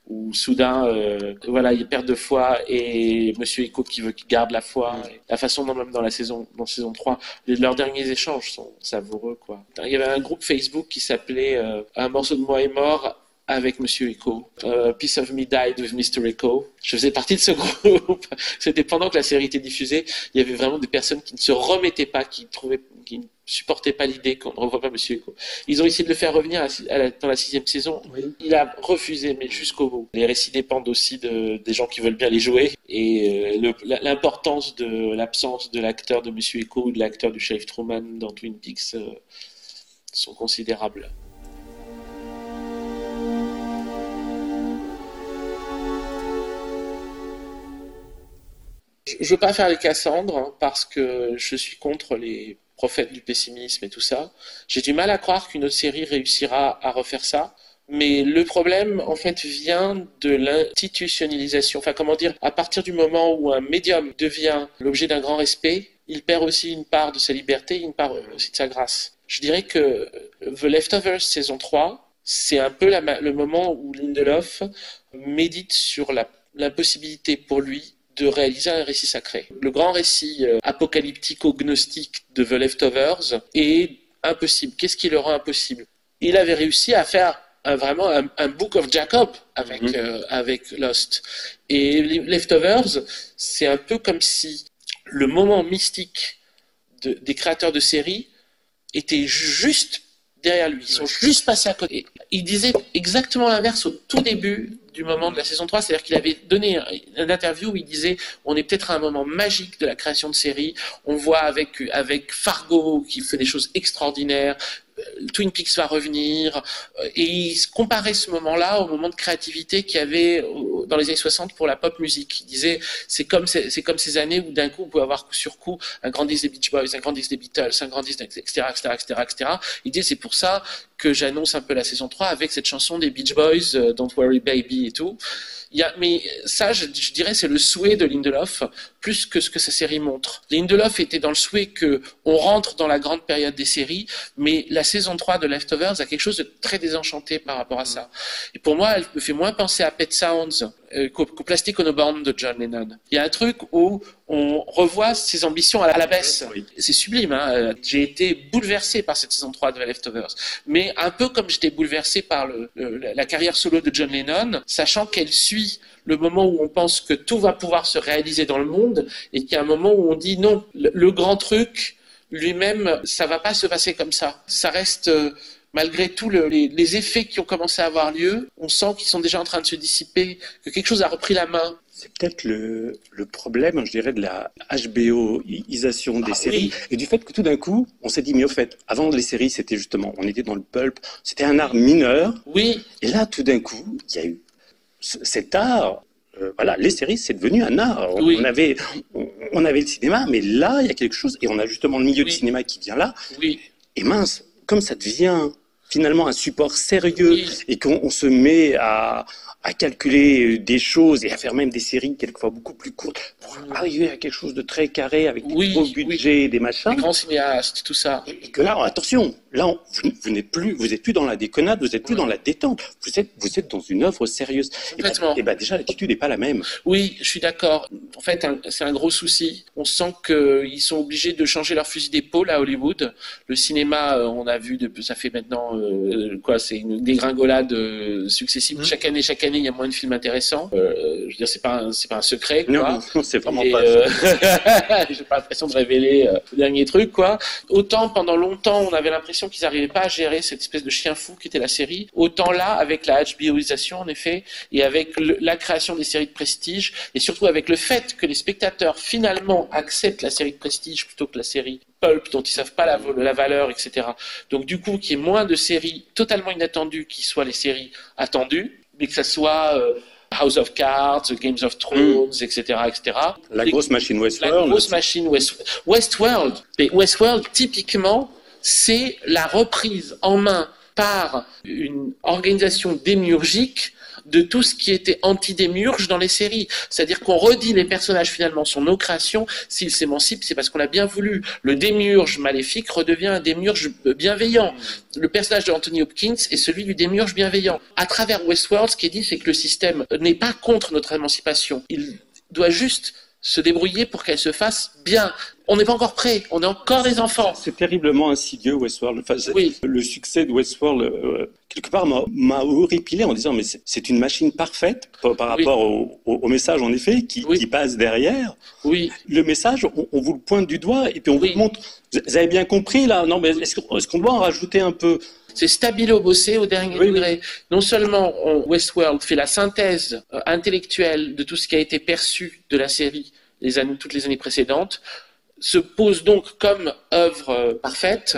où soudain, euh, voilà, il perd de foi et Monsieur Echo qui veut qu'il garde la foi. La façon dont même dans la saison, dans saison 3, leurs derniers échanges sont savoureux, quoi. Il y avait un groupe Facebook qui s'appelait Un morceau de moi est mort avec Monsieur Echo. Uh, Piece of Me Died with Mr. Echo. Je faisais partie de ce groupe. C'était pendant que la série était diffusée. Il y avait vraiment des personnes qui ne se remettaient pas, qui trouvaient, qui ne supportaient pas l'idée qu'on ne revoit pas Monsieur Echo. Ils ont essayé de le faire revenir dans la sixième saison. Il a refusé, mais jusqu'au bout. Les récits dépendent aussi de, des gens qui veulent bien les jouer. Et euh, l'importance de l'absence de l'acteur de Monsieur Echo ou de l'acteur du chef Truman dans Twin Peaks euh, sont considérables. Je ne veux pas faire les Cassandres parce que je suis contre les prophètes du pessimisme et tout ça. J'ai du mal à croire qu'une autre série réussira à refaire ça. Mais le problème, en fait, vient de l'institutionnalisation. Enfin, comment dire, à partir du moment où un médium devient l'objet d'un grand respect, il perd aussi une part de sa liberté, une part aussi de sa grâce. Je dirais que The Leftovers saison 3, c'est un peu le moment où Lindelof médite sur l'impossibilité pour lui de réaliser un récit sacré. Le grand récit euh, apocalyptico-gnostique de The Leftovers est impossible. Qu'est-ce qui le rend impossible? Il avait réussi à faire vraiment un, Book of Jacob avec, mhm. euh, avec Lost. Et Leftovers, c'est un peu comme si le moment mystique des créateurs de séries était juste derrière lui. Ils sont juste passés à côté. Il disait exactement l'inverse au tout début du moment de la saison 3, c'est-à-dire qu'il avait donné une interview où il disait on est peut-être à un moment magique de la création de série, on voit avec, avec Fargo qui fait des choses extraordinaires, euh, Twin Peaks va revenir, euh, et il comparait ce moment-là au moment de créativité qu'il y avait dans les années 60 pour la pop musique. Il disait, c'est comme, c'est comme ces années où d'un coup, on pouvait avoir coup sur coup un grand disque des Beach Boys, un grand disque des Beatles, un grand disque, etc., etc., etc., etc. Il disait, c'est pour ça que j'annonce un peu la saison 3 avec cette chanson des Beach Boys, euh, Don't Worry Baby et tout. Il y a, mais ça, je, dirais, c'est le souhait de Lindelof plus que ce que sa série montre. Lindelof était dans le souhait que on rentre dans la grande période des séries, mais la saison 3 de Leftovers a quelque chose de très désenchanté par rapport à ça. Et pour moi, elle me fait moins penser à Pet Sounds euh, qu'au Plastic on Band de John Lennon. Il y a un truc où on revoit ses ambitions à la baisse. C'est sublime. Hein J'ai été bouleversé par cette saison 3 de Leftovers. Mais un peu comme j'étais bouleversé par le, la carrière solo de John Lennon, sachant qu'elle suit le moment où on pense que tout va pouvoir se réaliser dans le monde et qu'il y a un moment où on dit non, le, grand truc lui-même, ça va pas se passer comme ça. Ça reste... Euh, malgré tous les, effets qui ont commencé à avoir lieu, on sent qu'ils sont déjà en train de se dissiper, que quelque chose a repris la main. C'est peut-être le, problème, je dirais, de la HBOisation des ah séries et du fait que tout d'un coup, on s'est dit, mais au fait, avant les séries, c'était justement, on était dans le pulp, c'était un art mineur. Oui. Et là, tout d'un coup, il y a eu cet art euh, voilà, les séries, c'est devenu un art. On, avait, on, avait le cinéma, mais là, il y a quelque chose, et on a justement le milieu du cinéma qui vient là. Oui. Et mince, comme ça devient finalement un support sérieux et qu'on se met à, à calculer euh, des choses et à faire même des séries quelquefois beaucoup plus courtes pour arriver à quelque chose de très carré avec des gros budgets, des machins. Des grands cinéastes, tout ça. Et, que là, attention, là, vous, n'êtes plus, vous êtes plus dans la déconnade, vous êtes plus dans la détente. Vous êtes, vous êtes dans une œuvre sérieuse. Et bah, et bah, déjà, l'attitude n'est pas la même. Oui, je suis d'accord. En fait, c'est un gros souci. On sent qu'ils sont obligés de changer leur fusil d'épaule à Hollywood. Le cinéma, euh, on a vu, ça fait maintenant, euh, quoi, c'est une dégringolade successive. Mmh. Chaque année, chaque année année, il y a moins de films intéressants. Euh, je veux dire, c'est pas un, c'est pas un secret. Quoi. Non, c'est vraiment Et, pas. euh, J'ai pas l'impression de révéler euh, le dernier truc, quoi. Autant pendant longtemps, on avait l'impression qu'ils n'arrivaient pas à gérer cette espèce de chien fou qui était la série. Autant là, avec la HBOisation, en effet, et avec le- la création des séries de prestige, et surtout avec le fait que les spectateurs finalement acceptent la série de prestige plutôt que la série pulp dont ils savent pas la, la valeur, etc. Donc du coup, qu'il y ait moins de séries totalement inattendues qui soient les séries attendues, mais que ça soit euh, House of Cards, Games of Thrones, etc., etc. La Et- grosse machine la Westworld. grosse machine West- Westworld. Mais Westworld, typiquement, c'est la reprise en main par une organisation démiurgique de tout ce qui était anti-démiurge dans les séries. C'est-à-dire qu'on redit les personnages finalement sont nos créations. S'ils s'émancipent, c'est parce qu'on l'a bien voulu. Le démiurge maléfique redevient un démiurge bienveillant. Le personnage de Anthony Hopkins est celui du démiurge bienveillant. À travers Westworld, ce qui est dit, c'est que le système n'est pas contre notre émancipation. Il doit juste se débrouiller pour qu'elle se fasse bien. On n'est pas encore prêt, on est encore des enfants. C'est terriblement insidieux, Westworld. Enfin, Oui. Le succès de Westworld, euh, quelque part, m'a- horripilé en disant mais c'est- une machine parfaite par, par Oui. rapport au, au- au message, en effet, qui, Oui. qui passe derrière. Oui, Le message, on, on vous le pointe du doigt et puis on vous le montre. Vous avez bien compris, là? Non, mais est-ce qu'on doit en rajouter un peu? C'est stabilo bossé au dernier Oui, oui. degré. Non seulement on- Westworld fait la synthèse euh, intellectuelle de tout ce qui a été perçu de la série les années, toutes les années précédentes, se pose donc comme œuvre euh, parfaite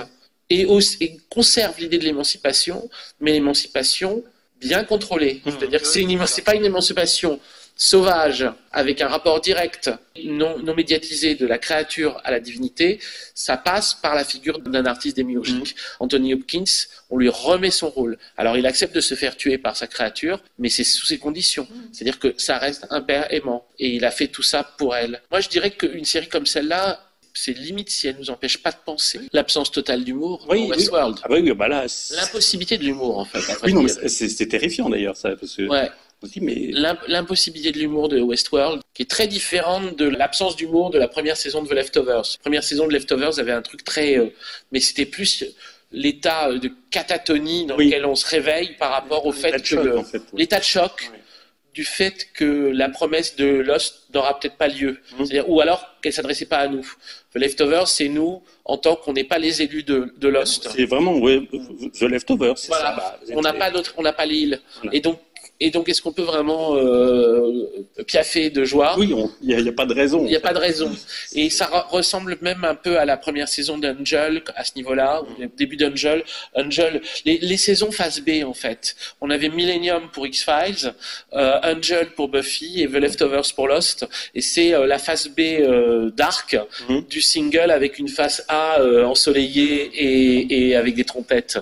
et, aussi- et conserve l'idée de l'émancipation, mais l'émancipation bien contrôlée. Mmh. C'est-à-dire que c'est une c'est pas une émancipation sauvage avec un rapport direct non, non médiatisé de la créature à la divinité, ça passe par la figure d'un artiste démiurgique. Anthony Hopkins, on lui remet son rôle. Alors il accepte de se faire tuer par sa créature, mais c'est sous ces conditions. C'est-à-dire que ça reste un père aimant. Et il a fait tout ça pour elle. Moi je dirais qu'une série comme celle-là, c'est limite si elle nous empêche pas de penser. L'absence totale d'humour Oui, dans oui. Westworld. Ah oui, oui, bah là. c'est- L'impossibilité de l'humour en fait. Oui, non, c'est- terrifiant d'ailleurs, ça. Parce que, Ouais. Dit, mais l'impossibilité de l'humour de Westworld, qui est très différente de l'absence d'humour de la première saison de The Leftovers. La première saison de Leftovers avait un truc très, euh, mais c'était plus l'état euh, de catatonie dans Oui. lequel on se réveille par rapport au fait L'état de que choc, le- en fait, oui. l'état de choc Oui. du fait que la promesse de Lost n'aura peut-être pas lieu, Mhm. Ou alors qu'elle s'adressait pas à nous. The Leftovers, c'est nous en tant qu'on n'est pas les élus de, de Lost. c'est vraiment ouais, The Leftovers. c'est Voilà. ça. Bah, On n'a pas d'autre, on n'a pas l'île. Voilà. Et donc, et donc, est-ce qu'on peut vraiment euh, piaffer de joie? Oui, il n'y a, y a pas de raison. Il n'y a pas de raison. Et ça re- ressemble même un peu à la première saison d'Angel à ce niveau-là, le début d'Angel. Angel, les, les saisons phase B en fait. On avait Millennium pour X-Files, euh, Angel pour Buffy et The Leftovers pour Lost. Et c'est euh, la phase B euh, dark Mhm. du single avec une face A euh, ensoleillée et, et avec des trompettes.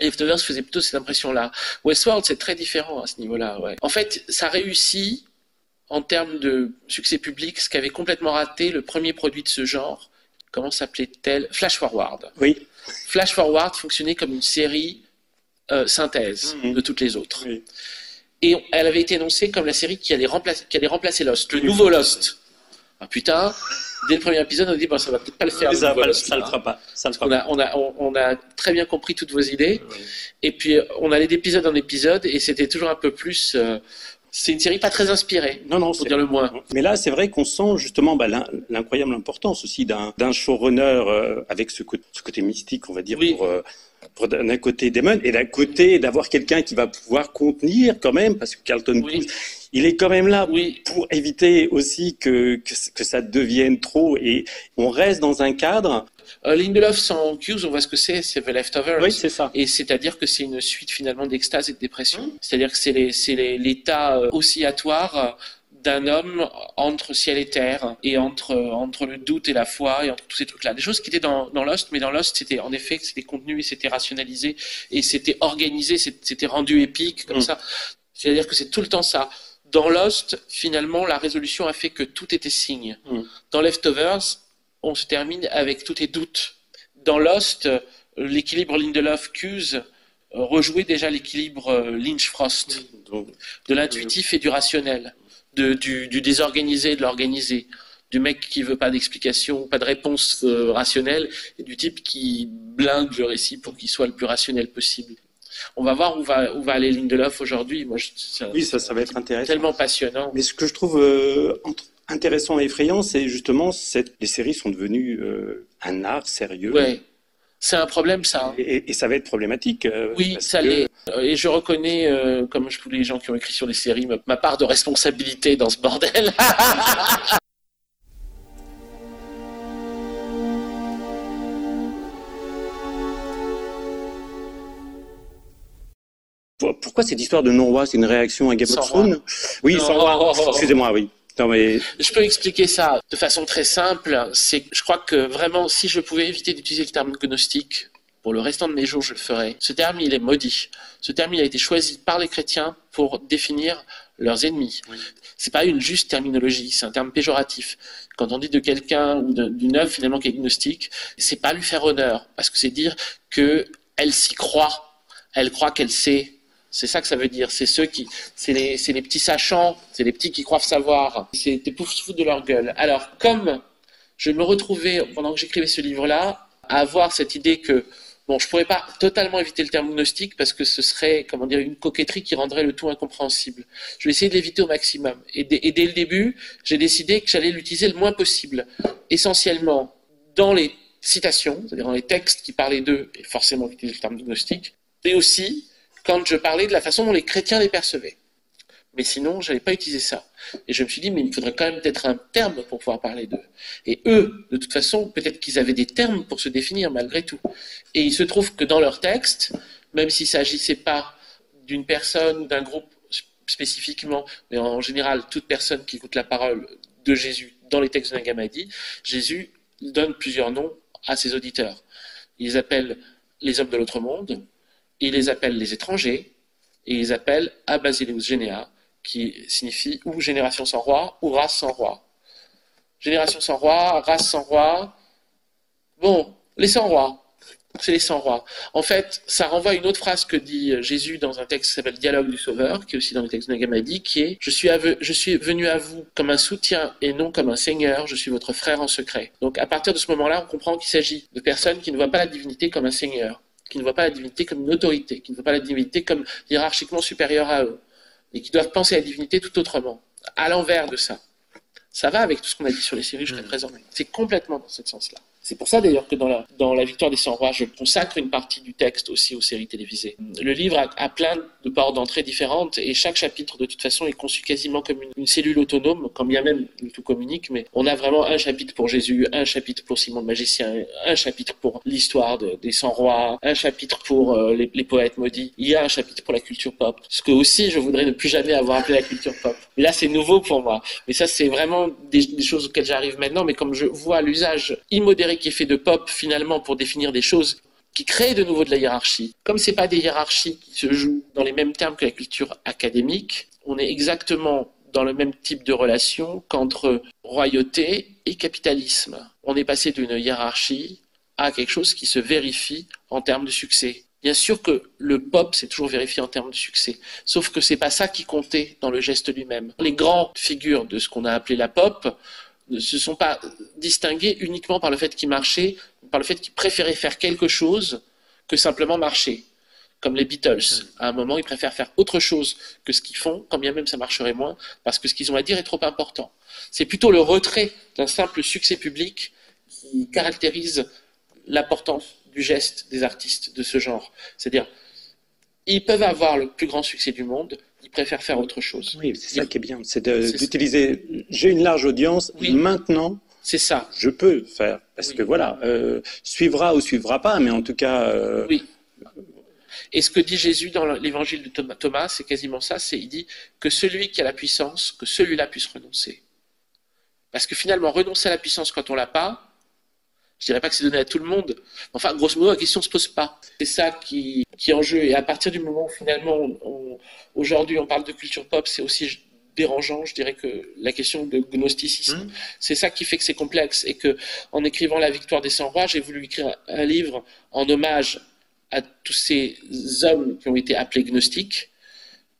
Leftovers faisait plutôt cette impression-là. Westworld, c'est très différent à ce niveau-là. Ouais. En fait, ça réussit en termes de succès public ce qu'avait complètement raté le premier produit de ce genre. Comment s'appelait-elle? Flash Forward. Oui. Flash Forward fonctionnait comme une série euh, synthèse Mhm. de toutes les autres. Oui. Et elle avait été énoncée comme la série qui allait remplacer, qui allait remplacer Lost, le nouveau Lost. Ah putain, dès le premier épisode, on a dit, bon, ça va peut-être pas le faire. ça, le là. fera pas. Ça le fera On pas. a, on, a, on, on a très bien compris toutes vos idées. Et puis, on allait d'épisode en épisode et c'était toujours un peu plus. euh, c'est une série pas très inspirée, Non, non, pour dire le moins. Mais là, c'est vrai qu'on sent justement bah, l'in- l'incroyable importance aussi d'un showrunner euh, avec ce, côté mystique, on va dire, Oui. pour, euh, pour d'un côté Damon et d'un côté d'avoir quelqu'un qui va pouvoir contenir quand même, parce que Carlton Oui. Il est quand même là Oui, pour éviter aussi que, que, que ça devienne trop et on reste dans un cadre. euh, Lindelof sans Hughes, on voit ce que c'est, c'est The Leftovers. Oui, c'est ça. Et c'est-à-dire que c'est une suite finalement d'extase et de dépression. C'est-à-dire que c'est l'état euh, oscillatoire euh, d'un homme entre ciel et terre, et entre, euh, entre le doute et la foi, et entre tous ces trucs-là. Des choses qui étaient dans, dans Lost, mais dans Lost, c'était en effet, c'était contenu, et c'était rationalisé, et c'était organisé, c'était rendu épique, comme Mm. ça. C'est-à-dire que c'est tout le temps ça. Dans Lost, finalement, la résolution a fait que tout était signe. Mm. Dans Leftovers, on se termine avec tout est doute. Dans Lost, euh, l'équilibre Lindelof-Cuse euh, rejouait déjà l'équilibre euh, Lynch-Frost, Donc, de l'intuitif et du rationnel, de- du, du désorganisé et de l'organisé, du mec qui veut pas d'explication, pas de réponse rationnelle, et du type qui blinde le récit pour qu'il soit le plus rationnel possible. On va voir où va, où va aller Lindelof aujourd'hui. Moi, oui, ça, ça va être intéressant. Tellement passionnant. Mais ce que je trouve euh, intéressant et effrayant, c'est justement cette... les séries sont devenues euh, un art sérieux. Ouais. C'est un problème, ça. Hein. Et, ça va être problématique. Euh, oui, ça l'est. Et je reconnais, comme je tous les gens qui ont écrit sur les séries, ma part de responsabilité dans ce bordel. Pourquoi cette histoire de non-roi C'est une réaction à Game of Thrones? Oui, sans roi. Excusez-moi, oui. mais... Je peux expliquer ça de façon très simple. C'est, je crois que vraiment, si je pouvais éviter d'utiliser le terme gnostique pour le restant de mes jours, je le ferais. Ce terme, il est maudit. Ce terme, il a été choisi par les chrétiens pour définir leurs ennemis. Oui. C'est pas une juste terminologie, c'est un terme péjoratif. Quand on dit de quelqu'un ou d'une œuvre finalement qui est gnostique, c'est pas lui faire honneur, parce que c'est dire que elle s'y croit, elle croit qu'elle sait c'est ça que ça veut dire. C'est ceux qui, c'est les, les, petits sachants, c'est les petits qui croient savoir. C'est des poufs de leur gueule. Alors, comme je me retrouvais, pendant que j'écrivais ce livre-là, à avoir cette idée que, bon, je pourrais pas totalement éviter le terme gnostique parce que ce serait, comment dire, une coquetterie qui rendrait le tout incompréhensible. Je vais essayer de l'éviter au maximum. Et, dès le début, j'ai décidé que j'allais l'utiliser le moins possible. Essentiellement dans les citations, c'est-à-dire dans les textes qui parlaient d'eux, et forcément utiliser le terme gnostique, et aussi quand je parlais de la façon dont les chrétiens les percevaient. Mais sinon, je n'avais pas utilisé ça. Et je me suis dit, mais il faudrait quand même peut-être un terme pour pouvoir parler d'eux. Et eux, de toute façon, peut-être qu'ils avaient des termes pour se définir malgré tout. Et il se trouve que dans leur texte, même s'il ne s'agissait pas d'une personne ou d'un groupe spécifiquement, mais en général, toute personne qui écoute la parole de Jésus dans les textes de Nagamadi, Jésus donne plusieurs noms à ses auditeurs. Il les appelle les hommes de l'autre monde, ils les appellent les étrangers, et ils appellent Abasileus Genea, qui signifie ou génération sans roi, ou race sans roi. Génération sans roi, race sans roi. Bon, les sans rois. C'est les sans rois. En fait, ça renvoie à une autre phrase que dit Jésus dans un texte qui s'appelle Dialogue du Sauveur, qui est aussi dans le texte de Nagamadi, qui est je suis, je suis venu à vous comme un soutien et non comme un seigneur, je suis votre frère en secret. Donc à partir de ce moment-là, on comprend qu'il s'agit de personnes qui ne voient pas la divinité comme un seigneur, qui ne voient pas la divinité comme une autorité, qui ne voient pas la divinité comme hiérarchiquement supérieure à eux, et qui doivent penser à la divinité tout autrement, à l'envers de ça. Ça va avec tout ce qu'on a dit sur les séries jusqu'à mmh. présent. C'est complètement dans ce sens-là. C'est pour ça d'ailleurs que dans la, dans la Victoire des 100 rois, je consacre une partie du texte aussi aux séries télévisées. Le livre a, plein de portes d'entrée différentes et chaque chapitre de toute façon est conçu quasiment comme une, cellule autonome, quand bien même tout communique, mais on a vraiment un chapitre pour Jésus, un chapitre pour Simon le magicien, un chapitre pour l'histoire des 100 rois, un chapitre pour euh, les, poètes maudits, il y a un chapitre pour la culture pop, ce que aussi je voudrais ne plus jamais avoir appelé la culture pop. Mais là c'est nouveau pour moi. Mais ça c'est vraiment des, des choses auxquelles j'arrive maintenant, mais comme je vois l'usage immodéré qui est fait de pop finalement pour définir des choses qui créent de nouveau de la hiérarchie. Comme c'est pas des hiérarchies qui se jouent dans les mêmes termes que la culture académique, on est exactement dans le même type de relation qu'entre royauté et capitalisme. On est passé d'une hiérarchie à quelque chose qui se vérifie en termes de succès. Bien sûr que le pop s'est toujours vérifié en termes de succès, sauf que c'est pas ça qui comptait dans le geste lui-même. Les grandes figures de ce qu'on a appelé la pop ne se sont pas distingués uniquement par le fait qu'ils marchaient, par le fait qu'ils préféraient faire quelque chose que simplement marcher. Comme les Beatles. Mm. À un moment, ils préfèrent faire autre chose que ce qu'ils font, quand bien même ça marcherait moins, parce que ce qu'ils ont à dire est trop important. C'est plutôt le retrait d'un simple succès public qui caractérise l'importance du geste des artistes de ce genre. C'est-à-dire, ils peuvent avoir le plus grand succès du monde, ils préfèrent faire autre chose. Oui, c'est ça qui est bien, c'est d'utiliser. J'ai une large audience, maintenant. C'est ça. Je peux faire, parce que voilà, euh, suivra ou suivra pas, mais en tout cas. Euh, oui. Et ce que dit Jésus dans l'évangile de Thomas, c'est quasiment ça, c'est il dit que celui qui a la puissance, que celui-là puisse renoncer. Parce que finalement, renoncer à la puissance quand on l'a pas, je dirais pas que c'est donné à tout le monde. Enfin, grosso modo, la question se pose pas. C'est ça qui, qui est en jeu. Et à partir du moment où finalement, aujourd'hui, on parle de culture pop, c'est aussi dérangeant, je dirais que la question de gnosticisme, mmh. c'est ça qui fait que c'est complexe et que en écrivant La Victoire des 100 rois, j'ai voulu écrire un livre en hommage à tous ces hommes qui ont été appelés gnostiques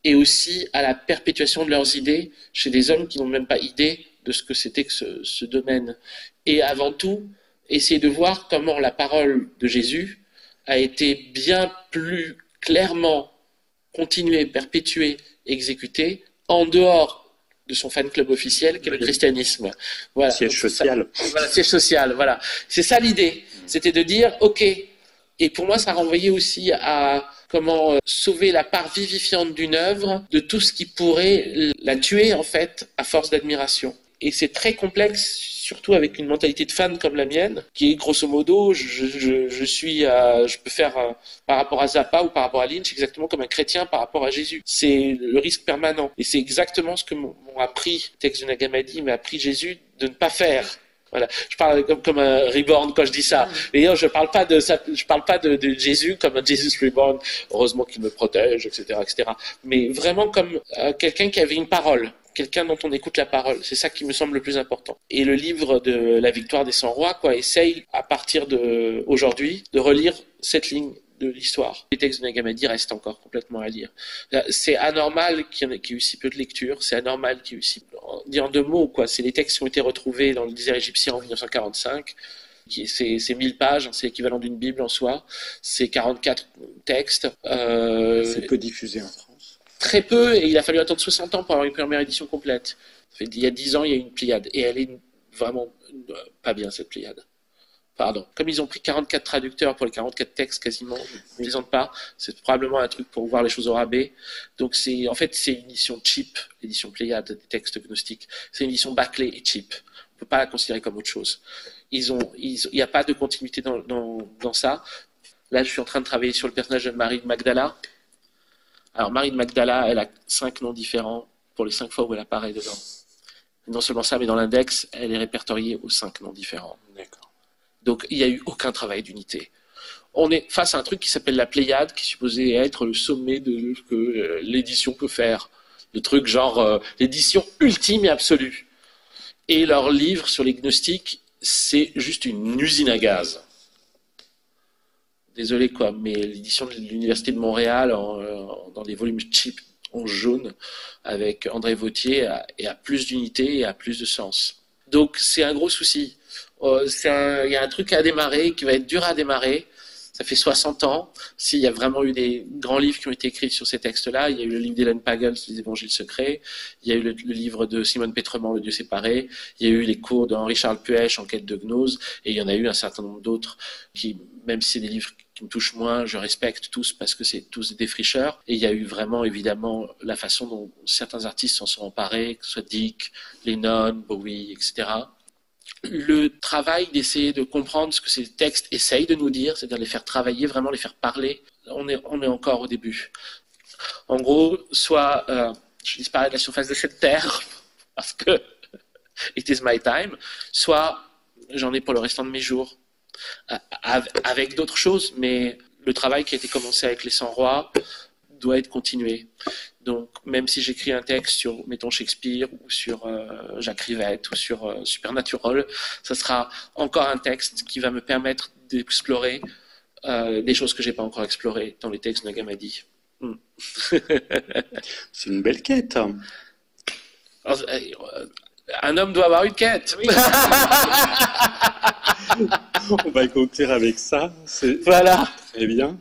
et aussi à la perpétuation de leurs idées chez des hommes qui n'ont même pas idée de ce que c'était que ce, ce domaine. Et avant tout, essayer de voir comment la parole de Jésus a été bien plus clairement continuer, perpétuer, exécuter en dehors de son fan club officiel, qui est le christianisme. Voilà. Siège social. voilà, siège social, voilà. C'est ça l'idée. C'était de dire, OK. Et pour moi, ça renvoyait aussi à comment euh, sauver la part vivifiante d'une œuvre de tout ce qui pourrait la tuer, en fait, à force d'admiration. Et c'est très complexe, surtout avec une mentalité de fan comme la mienne, qui est grosso modo, je, suis, je peux faire par rapport à Zappa ou par rapport à Lynch exactement comme un chrétien par rapport à Jésus. C'est le risque permanent. Et c'est exactement ce que m'ont appris, le texte de Nagamadi m'a appris Jésus de ne pas faire. Voilà. Je parle comme, un reborn quand je dis ça. Et je parle pas de je parle pas de, Jésus comme un Jesus reborn. Heureusement qu'il me protège, etc., etc. Mais vraiment comme euh, quelqu'un qui avait une parole, quelqu'un dont on écoute la parole. C'est ça qui me semble le plus important. Et le livre de la victoire des 100 rois, quoi, essaye à partir de aujourd'hui de relire cette ligne de l'histoire. Les textes de Nagamadi restent encore complètement à lire. C'est anormal qu'il y, ait eu si peu de lectures, c'est anormal qu'il y ait eu si peu... Dit en deux mots, quoi, c'est les textes qui ont été retrouvés dans le désert égyptien en 1945. C'est 1000 pages, c'est l'équivalent d'une Bible en soi. C'est 44 textes. Euh, c'est peu diffusé en France. Très peu, et il a fallu attendre 60 ans pour avoir une première édition complète. il y a 10 ans, il y a une Pléiade, et elle est vraiment euh, pas bien, cette Pléiade. Pardon. Comme ils ont pris 44 traducteurs pour les 44 textes quasiment, je ne plaisante pas, c'est probablement un truc pour voir les choses au rabais. Donc c'est, en fait, c'est une édition cheap, l'édition Pléiade des textes gnostiques. C'est une édition bâclée et cheap. On ne peut pas la considérer comme autre chose. Il n'y a pas de continuité dans, dans, ça. Là, je suis en train de travailler sur le personnage de Marie Magdala, alors Marie de Magdala, elle a cinq noms différents pour les cinq fois où elle apparaît dedans. Non seulement ça, mais dans l'index, elle est répertoriée aux cinq noms différents. D'accord. Donc il n'y a eu aucun travail d'unité. On est face à un truc qui s'appelle la Pléiade, qui est supposé être le sommet de ce que euh, l'édition peut faire. Le truc genre euh, l'édition ultime et absolue. Et leur livre sur les gnostiques, c'est juste une usine à gaz désolé quoi, mais l'édition de l'Université de Montréal dans des volumes cheap en jaune avec André Vautier et a plus d'unité et a plus de sens. Donc c'est un gros souci. Euh, il y a un truc à démarrer qui va être dur à démarrer. Ça fait 60 ans. S'il y a vraiment eu des grands livres qui ont été écrits sur ces textes-là, il y a eu le livre d'Hélène Pagels, Les Évangiles secrets. Il y a eu le, livre de Simone Pétrement, Le Dieu séparé. Il y a eu les cours d'Henri-Charles Puech, Enquête de gnose. Et il y en a eu un certain nombre d'autres qui, même si c'est des livres qui me touchent moins, je respecte tous parce que c'est tous des défricheurs. Et il y a eu vraiment, évidemment, la façon dont certains artistes s'en sont emparés, que ce soit Dick, Lennon, Bowie, etc. Le travail d'essayer de comprendre ce que ces textes essayent de nous dire, c'est-à-dire les faire travailler, vraiment les faire parler, on est, on est encore au début. En gros, soit euh, je disparais de la surface de cette terre parce que it is my time, soit j'en ai pour le restant de mes jours avec d'autres choses, mais le travail qui a été commencé avec les 100 rois doit être continué. Donc, même si j'écris un texte sur, mettons, Shakespeare ou sur euh, Jacques Rivette ou sur euh, Supernatural, ça sera encore un texte qui va me permettre d'explorer euh, des choses que j'ai pas encore explorées dans les textes de Nagamadi. Hmm. C'est une belle quête. Hein. Un homme doit avoir une quête. On va conclure avec ça. Voilà. Très bien.